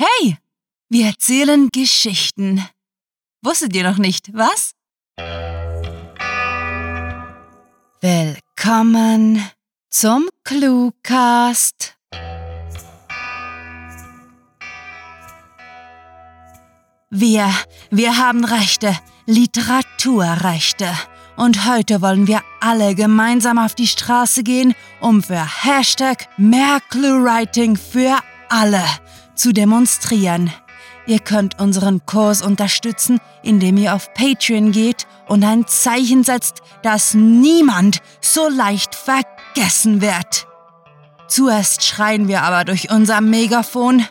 Hey, wir erzählen Geschichten. Wusstet ihr noch nicht, was? Willkommen zum Cluecast. Wir, wir haben Rechte, Literaturrechte. Und heute wollen wir alle gemeinsam auf die Straße gehen, um für Hashtag mehr Cluewriting für alle zu demonstrieren. Ihr könnt unseren Kurs unterstützen, indem ihr auf Patreon geht und ein Zeichen setzt, das niemand so leicht vergessen wird. Zuerst schreien wir aber durch unser Megafon.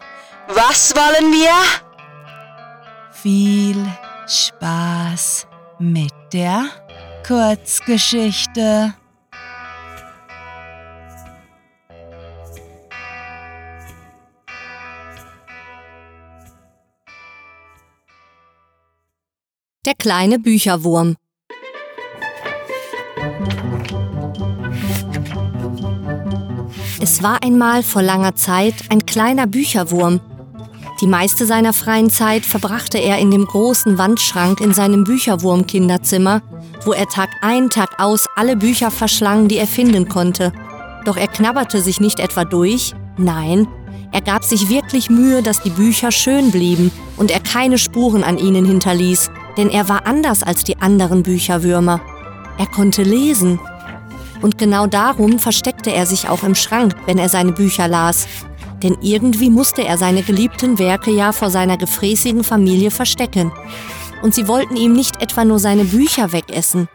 Was wollen wir? Viel Spaß mit der Kurzgeschichte. Der kleine Bücherwurm. Es war einmal vor langer Zeit ein kleiner Bücherwurm. Die meiste seiner freien Zeit verbrachte er in dem großen Wandschrank in seinem Bücherwurm-Kinderzimmer, wo er Tag ein, Tag aus alle Bücher verschlang, die er finden konnte. Doch er knabberte sich nicht etwa durch, nein, er gab sich wirklich Mühe, dass die Bücher schön blieben und er keine Spuren an ihnen hinterließ, denn er war anders als die anderen Bücherwürmer. Er konnte lesen. Und genau darum versteckte er sich auch im Schrank, wenn er seine Bücher las. Denn irgendwie musste er seine geliebten Werke ja vor seiner gefräßigen Familie verstecken. Und sie wollten ihm nicht etwa nur seine Bücher wegessen.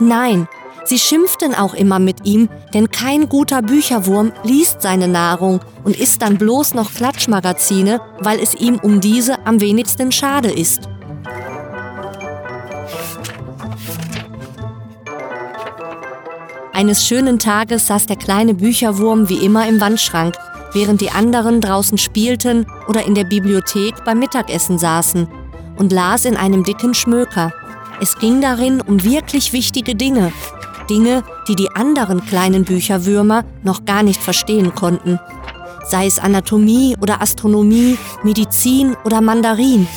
Nein, sie schimpften auch immer mit ihm, denn kein guter Bücherwurm liest seine Nahrung und isst dann bloß noch Klatschmagazine, weil es ihm um diese am wenigsten schade ist. Eines schönen Tages saß der kleine Bücherwurm wie immer im Wandschrank, während die anderen draußen spielten oder in der Bibliothek beim Mittagessen saßen und las in einem dicken Schmöker. Es ging darin um wirklich wichtige Dinge, Dinge, die die anderen kleinen Bücherwürmer noch gar nicht verstehen konnten. Sei es Anatomie oder Astronomie, Medizin oder Mandarin.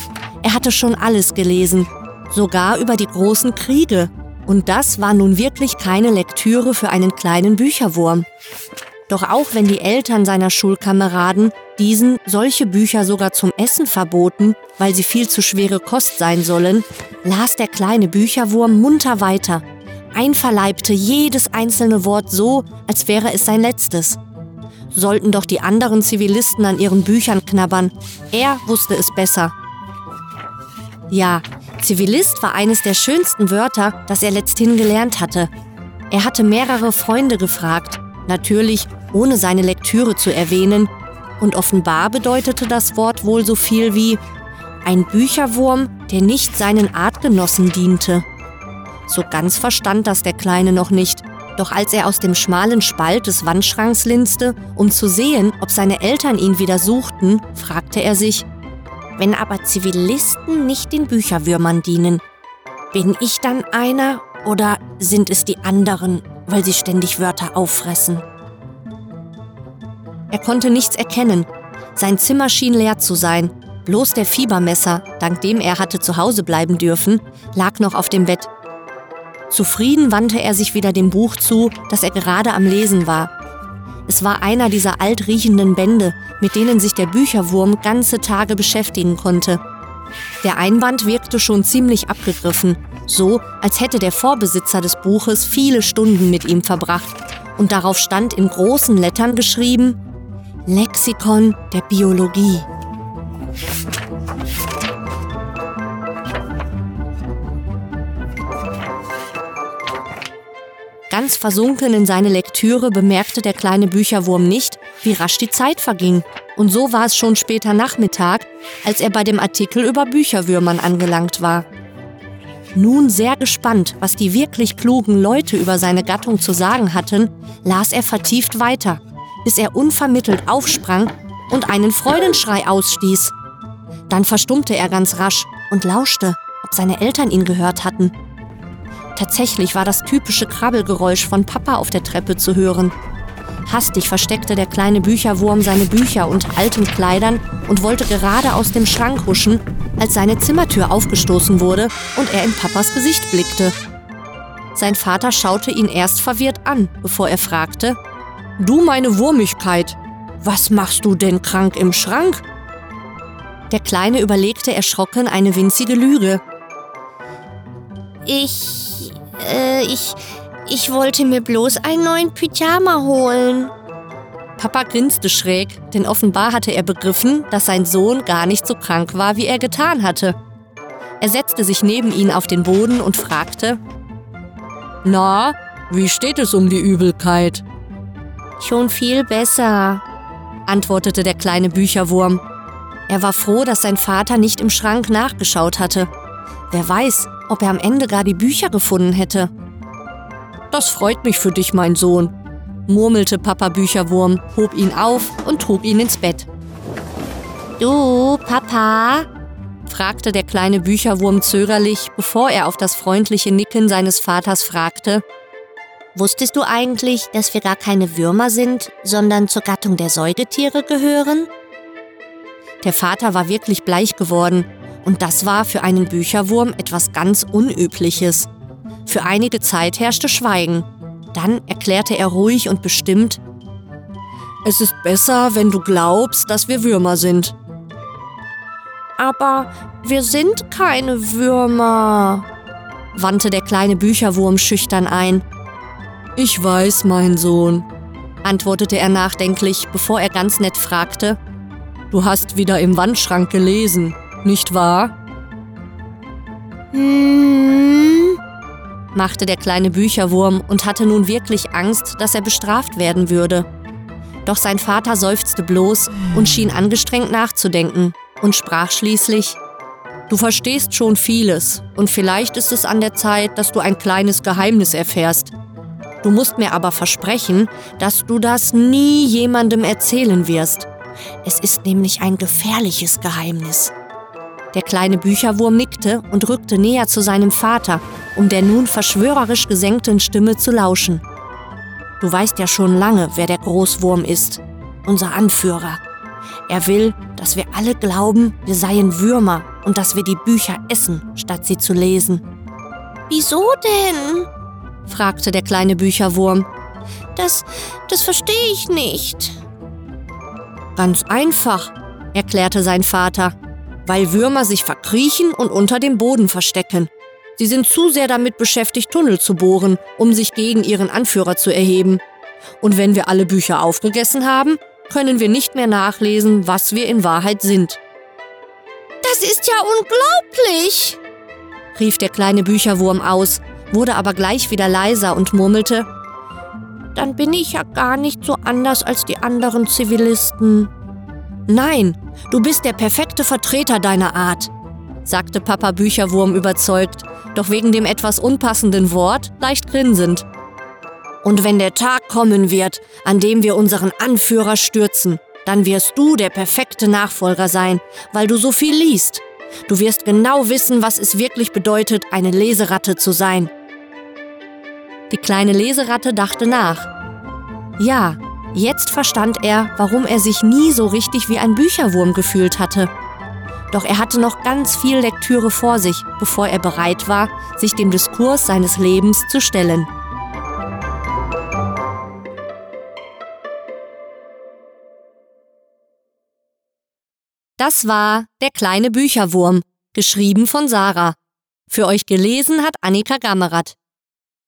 Er hatte schon alles gelesen, sogar über die großen Kriege und das war nun wirklich keine Lektüre für einen kleinen Bücherwurm. Doch auch wenn die Eltern seiner Schulkameraden diesen solche Bücher sogar zum Essen verboten, weil sie viel zu schwere Kost sein sollen, las der kleine Bücherwurm munter weiter, einverleibte jedes einzelne Wort so, als wäre es sein letztes. Sollten doch die anderen Zivilisten an ihren Büchern knabbern, er wusste es besser. Ja, Zivilist war eines der schönsten Wörter, das er letzthin gelernt hatte. Er hatte mehrere Freunde gefragt, natürlich ohne seine Lektüre zu erwähnen, und offenbar bedeutete das Wort wohl so viel wie ein Bücherwurm, der nicht seinen Artgenossen diente. So ganz verstand das der Kleine noch nicht, doch als er aus dem schmalen Spalt des Wandschranks linste, um zu sehen, ob seine Eltern ihn wieder suchten, fragte er sich, wenn aber Zivilisten nicht den Bücherwürmern dienen, bin ich dann einer oder sind es die anderen, weil sie ständig Wörter auffressen? Er konnte nichts erkennen. Sein Zimmer schien leer zu sein. Bloß der Fiebermesser, dank dem er hatte zu Hause bleiben dürfen, lag noch auf dem Bett. Zufrieden wandte er sich wieder dem Buch zu, das er gerade am Lesen war. Es war einer dieser altriechenden Bände, mit denen sich der Bücherwurm ganze Tage beschäftigen konnte. Der Einband wirkte schon ziemlich abgegriffen, so als hätte der Vorbesitzer des Buches viele Stunden mit ihm verbracht. Und darauf stand in großen Lettern geschrieben Lexikon der Biologie. Ganz versunken in seine Lektüre bemerkte der kleine Bücherwurm nicht, wie rasch die Zeit verging. Und so war es schon später Nachmittag, als er bei dem Artikel über Bücherwürmern angelangt war. Nun sehr gespannt, was die wirklich klugen Leute über seine Gattung zu sagen hatten, las er vertieft weiter, bis er unvermittelt aufsprang und einen Freudenschrei ausstieß. Dann verstummte er ganz rasch und lauschte, ob seine Eltern ihn gehört hatten. Tatsächlich war das typische Krabbelgeräusch von Papa auf der Treppe zu hören. Hastig versteckte der kleine Bücherwurm seine Bücher unter alten Kleidern und wollte gerade aus dem Schrank huschen, als seine Zimmertür aufgestoßen wurde und er in Papas Gesicht blickte. Sein Vater schaute ihn erst verwirrt an, bevor er fragte, Du meine Wurmigkeit, was machst du denn krank im Schrank? Der Kleine überlegte erschrocken eine winzige Lüge. Ich. Äh, ich. Ich wollte mir bloß einen neuen Pyjama holen. Papa grinste schräg, denn offenbar hatte er begriffen, dass sein Sohn gar nicht so krank war, wie er getan hatte. Er setzte sich neben ihn auf den Boden und fragte: Na, wie steht es um die Übelkeit? Schon viel besser, antwortete der kleine Bücherwurm. Er war froh, dass sein Vater nicht im Schrank nachgeschaut hatte. Wer weiß, ob er am Ende gar die Bücher gefunden hätte. Das freut mich für dich, mein Sohn, murmelte Papa Bücherwurm, hob ihn auf und trug ihn ins Bett. Du, Papa? fragte der kleine Bücherwurm zögerlich, bevor er auf das freundliche Nicken seines Vaters fragte. Wusstest du eigentlich, dass wir gar keine Würmer sind, sondern zur Gattung der Säugetiere gehören? Der Vater war wirklich bleich geworden, und das war für einen Bücherwurm etwas ganz Unübliches. Für einige Zeit herrschte Schweigen. Dann erklärte er ruhig und bestimmt, es ist besser, wenn du glaubst, dass wir Würmer sind. Aber wir sind keine Würmer, wandte der kleine Bücherwurm schüchtern ein. Ich weiß, mein Sohn, antwortete er nachdenklich, bevor er ganz nett fragte, Du hast wieder im Wandschrank gelesen, nicht wahr? Hm, machte der kleine Bücherwurm und hatte nun wirklich Angst, dass er bestraft werden würde. Doch sein Vater seufzte bloß und schien angestrengt nachzudenken und sprach schließlich Du verstehst schon vieles, und vielleicht ist es an der Zeit, dass du ein kleines Geheimnis erfährst. Du musst mir aber versprechen, dass du das nie jemandem erzählen wirst. Es ist nämlich ein gefährliches Geheimnis. Der kleine Bücherwurm nickte und rückte näher zu seinem Vater, um der nun verschwörerisch gesenkten Stimme zu lauschen. Du weißt ja schon lange, wer der Großwurm ist, unser Anführer. Er will, dass wir alle glauben, wir seien Würmer und dass wir die Bücher essen, statt sie zu lesen. Wieso denn? fragte der kleine Bücherwurm. Das, das verstehe ich nicht. Ganz einfach, erklärte sein Vater weil Würmer sich verkriechen und unter dem Boden verstecken. Sie sind zu sehr damit beschäftigt, Tunnel zu bohren, um sich gegen ihren Anführer zu erheben. Und wenn wir alle Bücher aufgegessen haben, können wir nicht mehr nachlesen, was wir in Wahrheit sind. Das ist ja unglaublich! rief der kleine Bücherwurm aus, wurde aber gleich wieder leiser und murmelte, dann bin ich ja gar nicht so anders als die anderen Zivilisten. Nein, du bist der perfekte Vertreter deiner Art, sagte Papa Bücherwurm überzeugt, doch wegen dem etwas unpassenden Wort leicht grinsend. Und wenn der Tag kommen wird, an dem wir unseren Anführer stürzen, dann wirst du der perfekte Nachfolger sein, weil du so viel liest. Du wirst genau wissen, was es wirklich bedeutet, eine Leseratte zu sein. Die kleine Leseratte dachte nach. Ja, Jetzt verstand er, warum er sich nie so richtig wie ein Bücherwurm gefühlt hatte. Doch er hatte noch ganz viel Lektüre vor sich, bevor er bereit war, sich dem Diskurs seines Lebens zu stellen. Das war Der kleine Bücherwurm, geschrieben von Sarah. Für euch gelesen hat Annika Gammerath.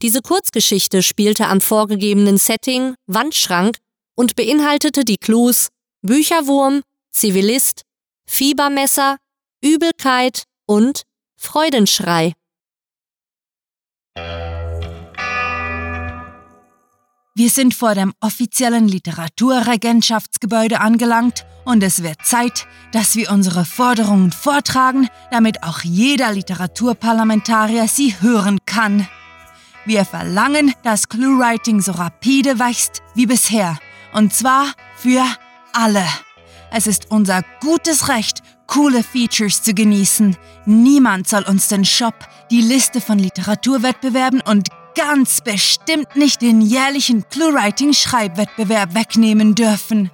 Diese Kurzgeschichte spielte am vorgegebenen Setting Wandschrank und beinhaltete die Clues Bücherwurm, Zivilist, Fiebermesser, Übelkeit und Freudenschrei. Wir sind vor dem offiziellen Literaturregentschaftsgebäude angelangt und es wird Zeit, dass wir unsere Forderungen vortragen, damit auch jeder Literaturparlamentarier sie hören kann. Wir verlangen, dass Cluewriting so rapide wächst wie bisher und zwar für alle. Es ist unser gutes Recht, coole Features zu genießen. Niemand soll uns den Shop, die Liste von Literaturwettbewerben und ganz bestimmt nicht den jährlichen Clue-Writing-Schreibwettbewerb wegnehmen dürfen.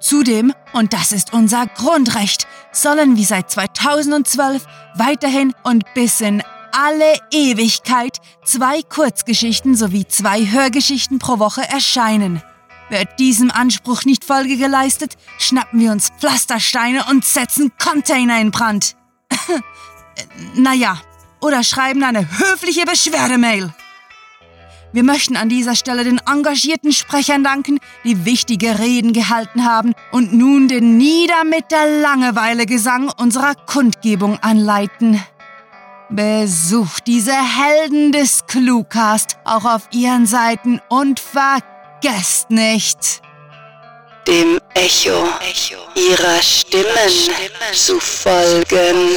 Zudem, und das ist unser Grundrecht, sollen wir seit 2012 weiterhin und bis in alle Ewigkeit zwei Kurzgeschichten sowie zwei Hörgeschichten pro Woche erscheinen. Wird diesem Anspruch nicht Folge geleistet, schnappen wir uns Pflastersteine und setzen Container in Brand. naja, oder schreiben eine höfliche Beschwerdemail. Wir möchten an dieser Stelle den engagierten Sprechern danken, die wichtige Reden gehalten haben und nun den Nieder mit der Langeweile-Gesang unserer Kundgebung anleiten. Besucht diese Helden des Cluecast auch auf ihren Seiten und vergesst nicht, dem Echo ihrer Stimmen zu folgen.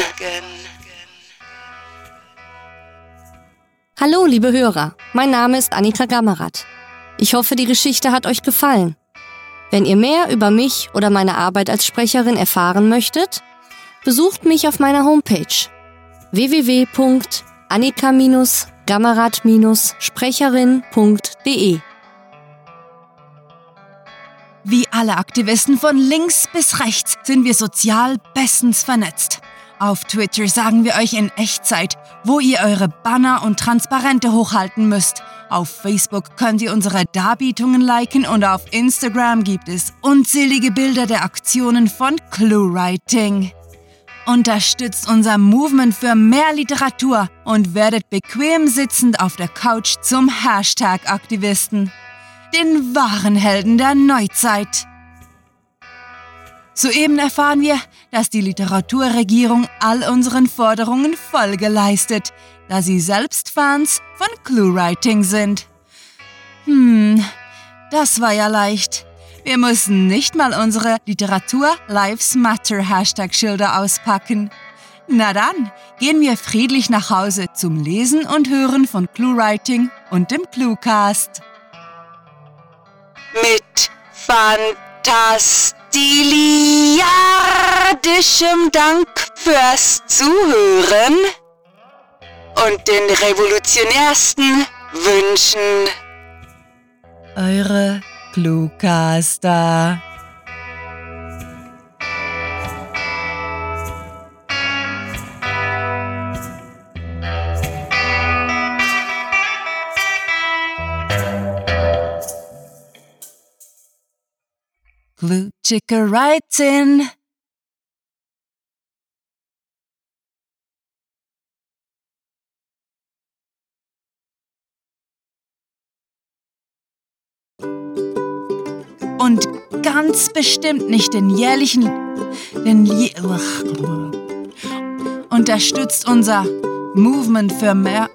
Hallo, liebe Hörer. Mein Name ist Annika Gammerath. Ich hoffe, die Geschichte hat euch gefallen. Wenn ihr mehr über mich oder meine Arbeit als Sprecherin erfahren möchtet, besucht mich auf meiner Homepage www.annika-gammerath-sprecherin.de. Wie alle Aktivisten von links bis rechts sind wir sozial bestens vernetzt. Auf Twitter sagen wir euch in Echtzeit, wo ihr eure Banner und Transparente hochhalten müsst. Auf Facebook könnt ihr unsere Darbietungen liken und auf Instagram gibt es unzählige Bilder der Aktionen von ClueWriting. Unterstützt unser Movement für mehr Literatur und werdet bequem sitzend auf der Couch zum Hashtag-Aktivisten. Den wahren Helden der Neuzeit. Soeben erfahren wir, dass die Literaturregierung all unseren Forderungen Folge leistet, da sie selbst Fans von ClueWriting sind. Hm, das war ja leicht. Wir müssen nicht mal unsere Literatur Lives Matter Hashtag Schilder auspacken. Na dann, gehen wir friedlich nach Hause zum Lesen und Hören von ClueWriting und dem Cluecast. Mit Fantastisch stiliardischem Dank fürs Zuhören und den revolutionärsten Wünschen. Eure Cluecaster. Glue Chicker writes in. Und ganz bestimmt nicht den jährlichen. Den J Unterstützt unser Movement für mehr.